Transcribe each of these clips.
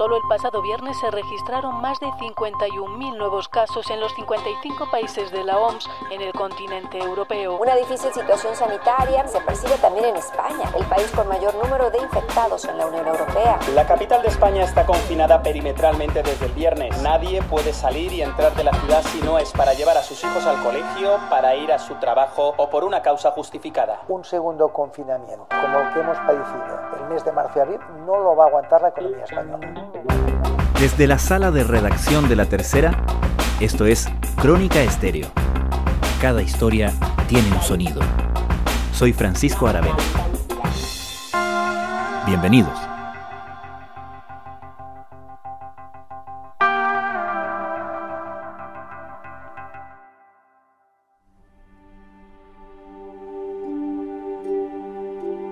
Solo el pasado viernes se registraron más de 51.000 nuevos casos en los 55 países de la OMS en el continente europeo. Una difícil situación sanitaria se percibe también en España, el país con mayor número de infectados en la Unión Europea. La capital de España está confinada perimetralmente desde el viernes. Nadie puede salir y entrar de la ciudad si no es para llevar a sus hijos al colegio, para ir a su trabajo o por una causa justificada. Un segundo confinamiento, como el que hemos padecido el mes de marzo y abril, no lo va a aguantar la economía española. Desde la sala de redacción de La Tercera, esto es Crónica Estéreo. Cada historia tiene un sonido. Soy Francisco Aravena. Bienvenidos.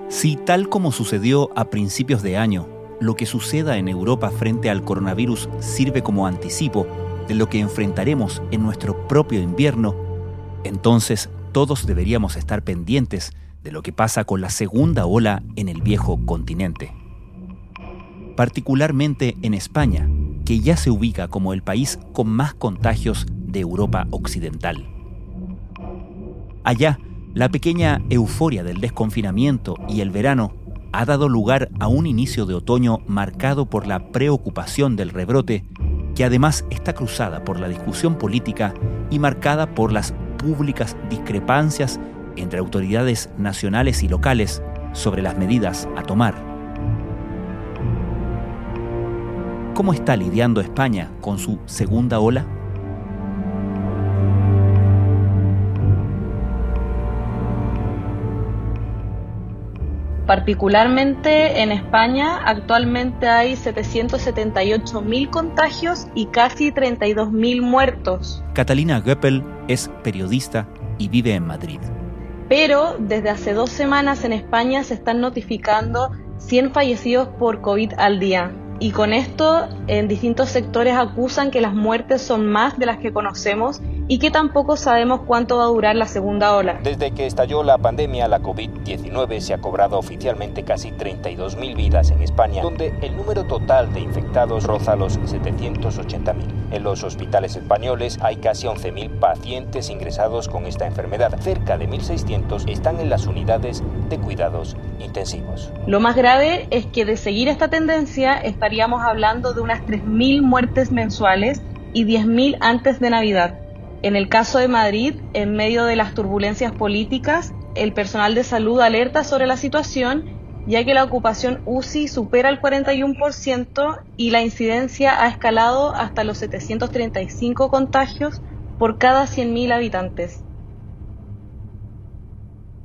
Si tal como sucedió a principios de año, lo que suceda en Europa frente al coronavirus sirve como anticipo de lo que enfrentaremos en nuestro propio invierno, entonces todos deberíamos estar pendientes de lo que pasa con la segunda ola en el viejo continente. Particularmente en España, que ya se ubica como el país con más contagios de Europa Occidental. Allá, la pequeña euforia del desconfinamiento y el verano ha dado lugar a un inicio de otoño marcado por la preocupación del rebrote, que además está cruzada por la discusión política y marcada por las públicas discrepancias entre autoridades nacionales y locales sobre las medidas a tomar. ¿Cómo está lidiando España con su segunda ola? Particularmente en España actualmente hay 778.000 contagios y casi 32.000 muertos. Catalina Göppel es periodista y vive en Madrid. Pero desde hace dos semanas en España se están notificando 100 fallecidos por COVID al día. Y con esto en distintos sectores acusan que las muertes son más de las que conocemos y que tampoco sabemos cuánto va a durar la segunda ola. Desde que estalló la pandemia, la COVID-19 se ha cobrado oficialmente casi 32.000 vidas en España, donde el número total de infectados roza los 780.000. En los hospitales españoles hay casi 11.000 pacientes ingresados con esta enfermedad. Cerca de 1.600 están en las unidades de cuidados intensivos. Lo más grave es que de seguir esta tendencia estaríamos hablando de unas 3.000 muertes mensuales y 10.000 antes de Navidad. En el caso de Madrid, en medio de las turbulencias políticas, el personal de salud alerta sobre la situación, ya que la ocupación UCI supera el 41% y la incidencia ha escalado hasta los 735 contagios por cada 100.000 habitantes.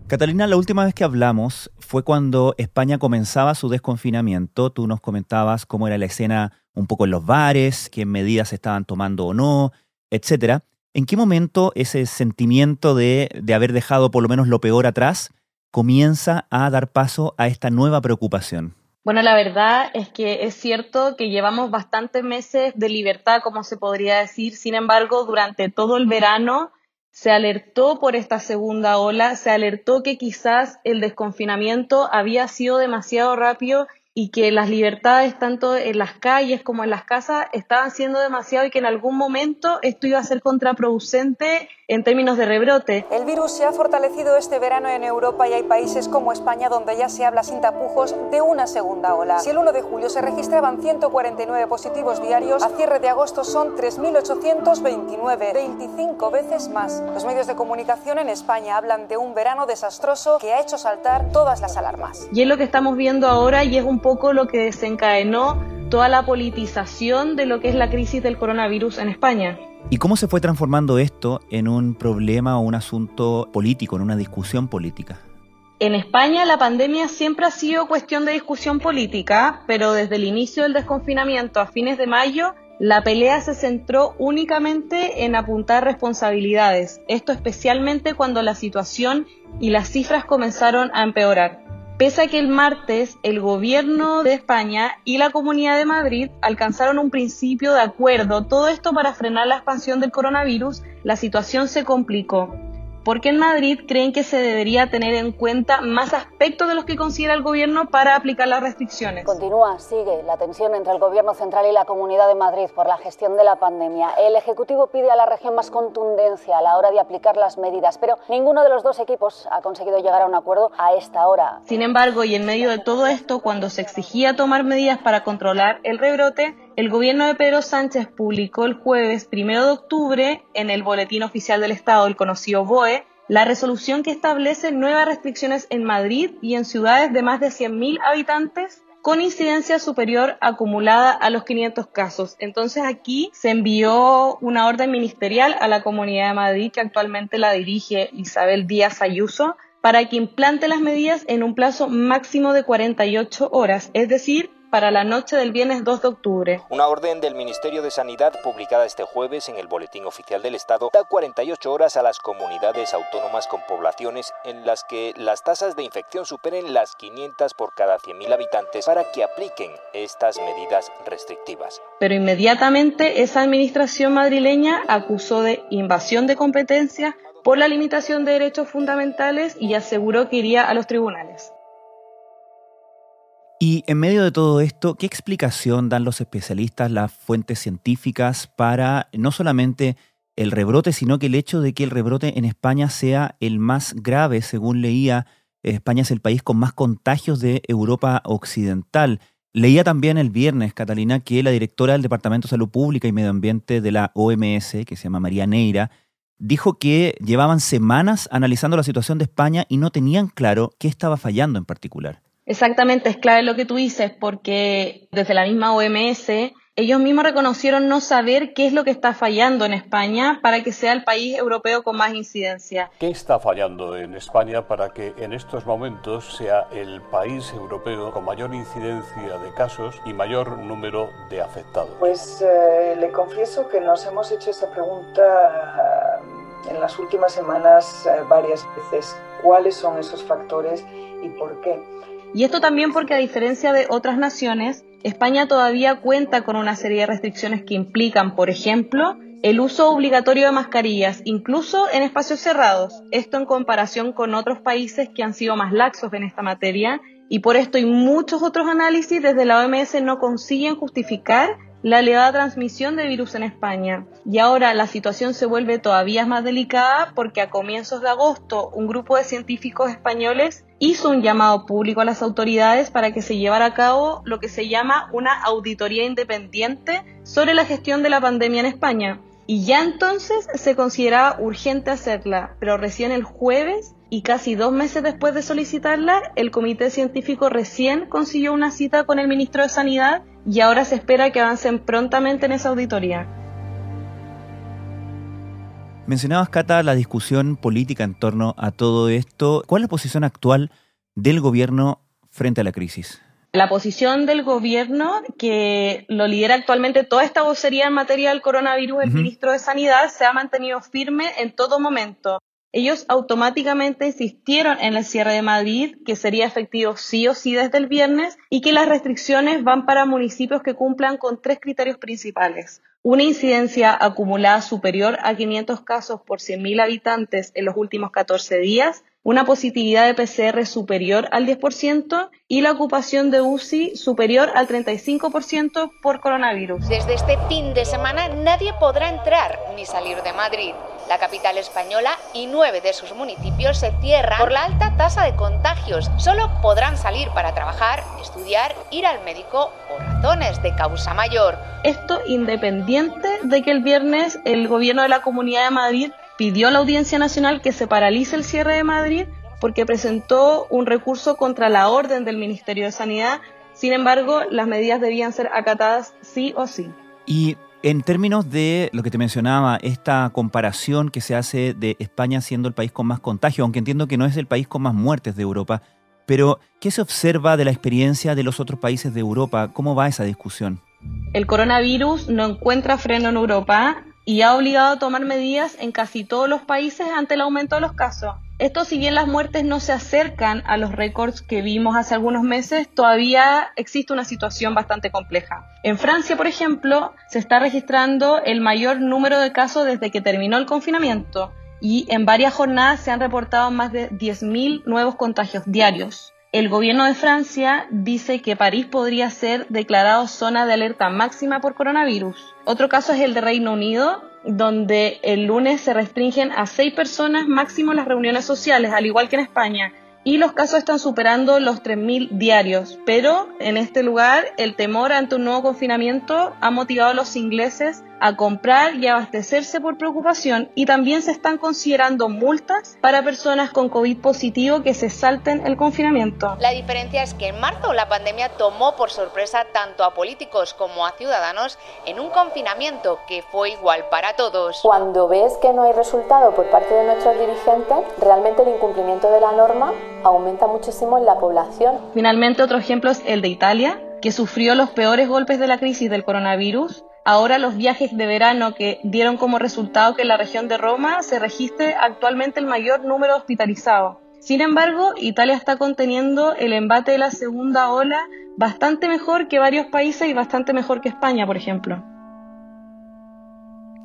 Catalina, la última vez que hablamos fue cuando España comenzaba su desconfinamiento. Tú nos comentabas cómo era la escena un poco en los bares, qué medidas se estaban tomando o no, etcétera. ¿En qué momento ese sentimiento de, haber dejado por lo menos lo peor atrás comienza a dar paso a esta nueva preocupación? Bueno, la verdad es que es cierto que llevamos bastantes meses de libertad, como se podría decir. Sin embargo, durante todo el verano se alertó por esta segunda ola, se alertó que quizás el desconfinamiento había sido demasiado rápido y que las libertades tanto en las calles como en las casas estaban siendo demasiado y que en algún momento esto iba a ser contraproducente en términos de rebrote. El virus se ha fortalecido este verano en Europa y hay países como España donde ya se habla sin tapujos de una segunda ola. Si el 1 de julio se registraban 149 positivos diarios, a cierre de agosto son 3.829, 25 veces más. Los medios de comunicación en España hablan de un verano desastroso que ha hecho saltar todas las alarmas. Y es lo que estamos viendo ahora y es un poco lo que desencadenó toda la politización de lo que es la crisis del coronavirus en España. ¿Y cómo se fue transformando esto en un problema o un asunto político, en una discusión política? En España la pandemia siempre ha sido cuestión de discusión política, pero desde el inicio del desconfinamiento a fines de mayo, la pelea se centró únicamente en apuntar responsabilidades, esto especialmente cuando la situación y las cifras comenzaron a empeorar. Pese a que el martes el gobierno de España y la Comunidad de Madrid alcanzaron un principio de acuerdo, todo esto para frenar la expansión del coronavirus, la situación se complicó. Porque en Madrid creen que se debería tener en cuenta más aspectos de los que considera el gobierno para aplicar las restricciones. Continúa, sigue la tensión entre el gobierno central y la Comunidad de Madrid por la gestión de la pandemia. El Ejecutivo pide a la región más contundencia a la hora de aplicar las medidas, pero ninguno de los dos equipos ha conseguido llegar a un acuerdo a esta hora. Sin embargo, y en medio de todo esto, cuando se exigía tomar medidas para controlar el rebrote, el gobierno de Pedro Sánchez publicó el jueves primero de octubre en el Boletín Oficial del Estado, el conocido BOE, la resolución que establece nuevas restricciones en Madrid y en ciudades de más de 100.000 habitantes con incidencia superior acumulada a los 500 casos. Entonces aquí se envió una orden ministerial a la Comunidad de Madrid que actualmente la dirige Isabel Díaz Ayuso para que implante las medidas en un plazo máximo de 48 horas, es decir, para la noche del viernes 2 de octubre. Una orden del Ministerio de Sanidad publicada este jueves en el Boletín Oficial del Estado da 48 horas a las comunidades autónomas con poblaciones en las que las tasas de infección superen las 500 por cada 100.000 habitantes para que apliquen estas medidas restrictivas. Pero inmediatamente esa administración madrileña acusó de invasión de competencia por la limitación de derechos fundamentales y aseguró que iría a los tribunales. Y en medio de todo esto, ¿qué explicación dan los especialistas, las fuentes científicas para no solamente el rebrote, sino que el hecho de que el rebrote en España sea el más grave, según leía, España es el país con más contagios de Europa Occidental. Leía también el viernes, Catalina, que la directora del Departamento de Salud Pública y Medio Ambiente de la OMS, que se llama María Neira, dijo que llevaban semanas analizando la situación de España y no tenían claro qué estaba fallando en particular. Exactamente, es clave lo que tú dices, porque desde la misma OMS ellos mismos reconocieron no saber qué es lo que está fallando en España para que sea el país europeo con más incidencia. ¿Qué está fallando en España para que en estos momentos sea el país europeo con mayor incidencia de casos y mayor número de afectados? Pues eh, le confieso que nos hemos hecho esa pregunta eh, en las últimas semanas eh, varias veces. ¿Cuáles son esos factores y por qué? Y esto también porque a diferencia de otras naciones, España todavía cuenta con una serie de restricciones que implican, por ejemplo, el uso obligatorio de mascarillas, incluso en espacios cerrados. Esto en comparación con otros países que han sido más laxos en esta materia y por esto y muchos otros análisis desde la OMS no consiguen justificar la elevada transmisión de virus en España. Y ahora la situación se vuelve todavía más delicada porque a comienzos de agosto un grupo de científicos españoles hizo un llamado público a las autoridades para que se llevara a cabo lo que se llama una auditoría independiente sobre la gestión de la pandemia en España. Y ya entonces se consideraba urgente hacerla, pero recién el jueves y casi dos meses después de solicitarla, el comité científico recién consiguió una cita con el ministro de Sanidad y ahora se espera que avancen prontamente en esa auditoría. Mencionabas, Cata, la discusión política en torno a todo esto. ¿Cuál es la posición actual del gobierno frente a la crisis? La posición del gobierno, que lo lidera actualmente toda esta vocería en materia del coronavirus, el ministro de Sanidad, se ha mantenido firme en todo momento. Ellos automáticamente insistieron en el cierre de Madrid, que sería efectivo sí o sí desde el viernes, y que las restricciones van para municipios que cumplan con tres criterios principales. Una incidencia acumulada superior a 500 casos por 100.000 habitantes en los últimos 14 días, una positividad de PCR superior al 10% y la ocupación de UCI superior al 35% por coronavirus. Desde este fin de semana nadie podrá entrar ni salir de Madrid. La capital española y nueve de sus municipios se cierran por la alta tasa de contagios. Solo podrán salir para trabajar, estudiar, ir al médico o razones de causa mayor. Esto independiente de que el viernes el gobierno de la Comunidad de Madrid pidió a la Audiencia Nacional que se paralice el cierre de Madrid porque presentó un recurso contra la orden del Ministerio de Sanidad. Sin embargo, las medidas debían ser acatadas sí o sí. Y en términos de lo que te mencionaba, esta comparación que se hace de España siendo el país con más contagio, aunque entiendo que no es el país con más muertes de Europa, pero ¿qué se observa de la experiencia de los otros países de Europa? ¿Cómo va esa discusión? El coronavirus no encuentra freno en Europa y ha obligado a tomar medidas en casi todos los países ante el aumento de los casos. Esto, si bien las muertes no se acercan a los récords que vimos hace algunos meses, todavía existe una situación bastante compleja. En Francia, por ejemplo, se está registrando el mayor número de casos desde que terminó el confinamiento y en varias jornadas se han reportado más de 10.000 nuevos contagios diarios. El gobierno de Francia dice que París podría ser declarado zona de alerta máxima por coronavirus. Otro caso es el de Reino Unido, donde el lunes se restringen a seis personas máximo las reuniones sociales, al igual que en España, y los casos están superando los 3.000 diarios. Pero en este lugar el temor ante un nuevo confinamiento ha motivado a los ingleses a comprar y abastecerse por preocupación y también se están considerando multas para personas con COVID positivo que se salten el confinamiento. La diferencia es que en marzo la pandemia tomó por sorpresa tanto a políticos como a ciudadanos en un confinamiento que fue igual para todos. Cuando ves que no hay resultado por parte de nuestros dirigentes, realmente el incumplimiento de la norma aumenta muchísimo en la población. Finalmente, otro ejemplo es el de Italia, que sufrió los peores golpes de la crisis del coronavirus Ahora los viajes de verano que dieron como resultado que en la región de Roma se registre actualmente el mayor número hospitalizado. Sin embargo, Italia está conteniendo el embate de la segunda ola bastante mejor que varios países y bastante mejor que España, por ejemplo.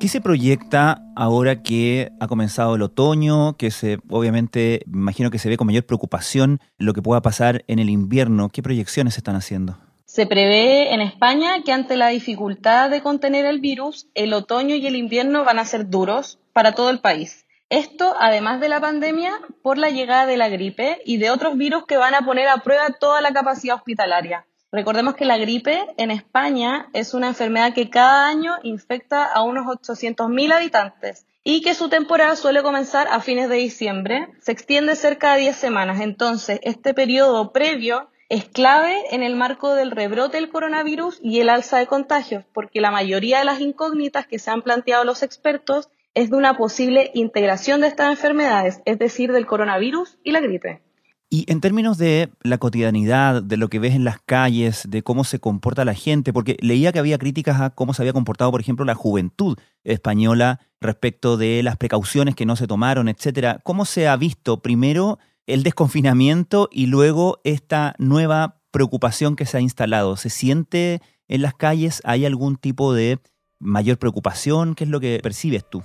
¿Qué se proyecta ahora que ha comenzado el otoño? Que se, obviamente, imagino que se ve con mayor preocupación lo que pueda pasar en el invierno. ¿Qué proyecciones se están haciendo? Se prevé en España que ante la dificultad de contener el virus, el otoño y el invierno van a ser duros para todo el país. Esto, además de la pandemia, por la llegada de la gripe y de otros virus que van a poner a prueba toda la capacidad hospitalaria. Recordemos que la gripe en España es una enfermedad que cada año infecta a unos 800.000 habitantes y que su temporada suele comenzar a fines de diciembre, se extiende cerca de 10 semanas. Entonces, este periodo previo es clave en el marco del rebrote del coronavirus y el alza de contagios, porque la mayoría de las incógnitas que se han planteado los expertos es de una posible integración de estas enfermedades, es decir, del coronavirus y la gripe. Y en términos de la cotidianidad, de lo que ves en las calles, de cómo se comporta la gente, porque leía que había críticas a cómo se había comportado, por ejemplo, la juventud española respecto de las precauciones que no se tomaron, etcétera. ¿Cómo se ha visto primero el desconfinamiento y luego esta nueva preocupación que se ha instalado? ¿Se siente en las calles? ¿Hay algún tipo de mayor preocupación? ¿Qué es lo que percibes tú?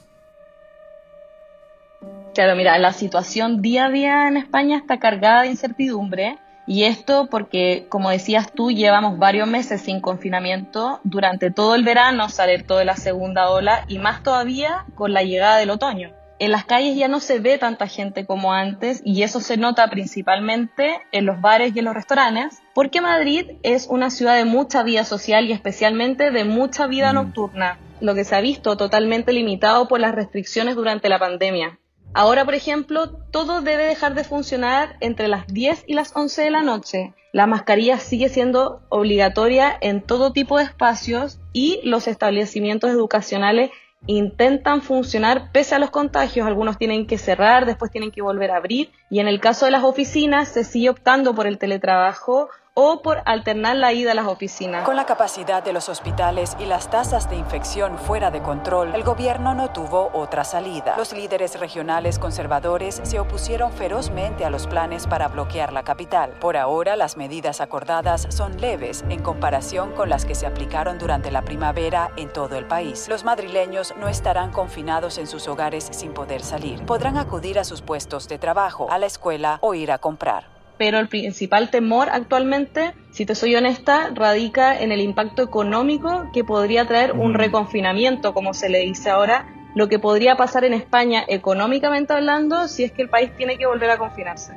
Claro, mira, la situación día a día en España está cargada de incertidumbre y esto porque, como decías tú, llevamos varios meses sin confinamiento, durante todo el verano se alertó de la segunda ola y más todavía con la llegada del otoño en las calles ya no se ve tanta gente como antes y eso se nota principalmente en los bares y en los restaurantes, porque Madrid es una ciudad de mucha vida social y especialmente de mucha vida mm. nocturna, lo que se ha visto totalmente limitado por las restricciones durante la pandemia. Ahora, por ejemplo, todo debe dejar de funcionar entre las 10 y las 11 de la noche. La mascarilla sigue siendo obligatoria en todo tipo de espacios y los establecimientos educacionales intentan funcionar pese a los contagios. Algunos tienen que cerrar, después tienen que volver a abrir. Y en el caso de las oficinas se sigue optando por el teletrabajo o por alternar la ida a las oficinas. Con la capacidad de los hospitales y las tasas de infección fuera de control, el gobierno no tuvo otra salida. Los líderes regionales conservadores se opusieron ferozmente a los planes para bloquear la capital. Por ahora, las medidas acordadas son leves en comparación con las que se aplicaron durante la primavera en todo el país. Los madrileños no estarán confinados en sus hogares sin poder salir. Podrán acudir a sus puestos de trabajo, a la escuela o ir a comprar pero el principal temor actualmente, si te soy honesta, radica en el impacto económico que podría traer un reconfinamiento, como se le dice ahora, lo que podría pasar en España económicamente hablando si es que el país tiene que volver a confinarse.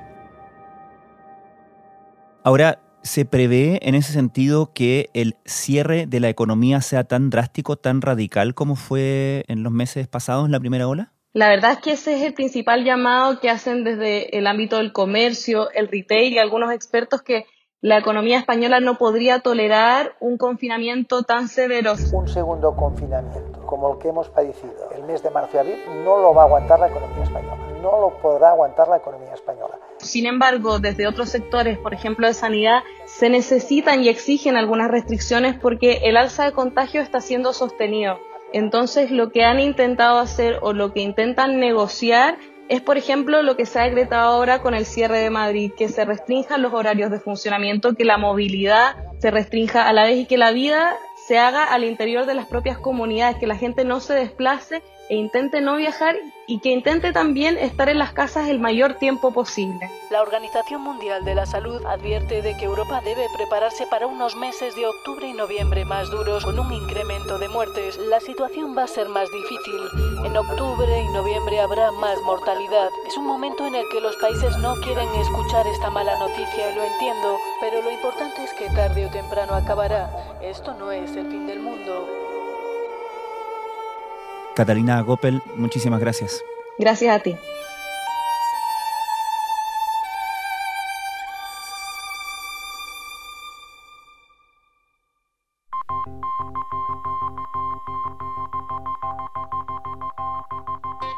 Ahora, ¿se prevé en ese sentido que el cierre de la economía sea tan drástico, tan radical como fue en los meses pasados en la primera ola? La verdad es que ese es el principal llamado que hacen desde el ámbito del comercio, el retail y algunos expertos que la economía española no podría tolerar un confinamiento tan severo. Un segundo confinamiento, como el que hemos padecido el mes de marzo y abril, no lo va a aguantar la economía española. No lo podrá aguantar la economía española. Sin embargo, desde otros sectores, por ejemplo de sanidad, se necesitan y exigen algunas restricciones porque el alza de contagio está siendo sostenido. Entonces lo que han intentado hacer o lo que intentan negociar es, por ejemplo, lo que se ha decretado ahora con el cierre de Madrid, que se restrinjan los horarios de funcionamiento, que la movilidad se restrinja a la vez y que la vida se haga al interior de las propias comunidades, que la gente no se desplace e intente no viajar y que intente también estar en las casas el mayor tiempo posible. La Organización Mundial de la Salud advierte de que Europa debe prepararse para unos meses de octubre y noviembre más duros con un incremento de muertes. La situación va a ser más difícil. En octubre y noviembre habrá más mortalidad. Es un momento en el que los países no quieren escuchar esta mala noticia, lo entiendo, pero lo importante es que tarde o temprano acabará. Esto no es el fin del mundo. Catalina Gopel, muchísimas gracias. Gracias a ti.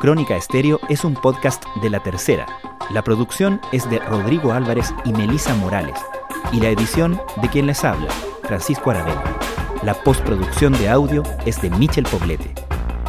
Crónica Estéreo es un podcast de La Tercera. La producción es de Rodrigo Álvarez y Melisa Morales. Y la edición de quien les habla, Francisco Aravena. La postproducción de audio es de Michel Poblete.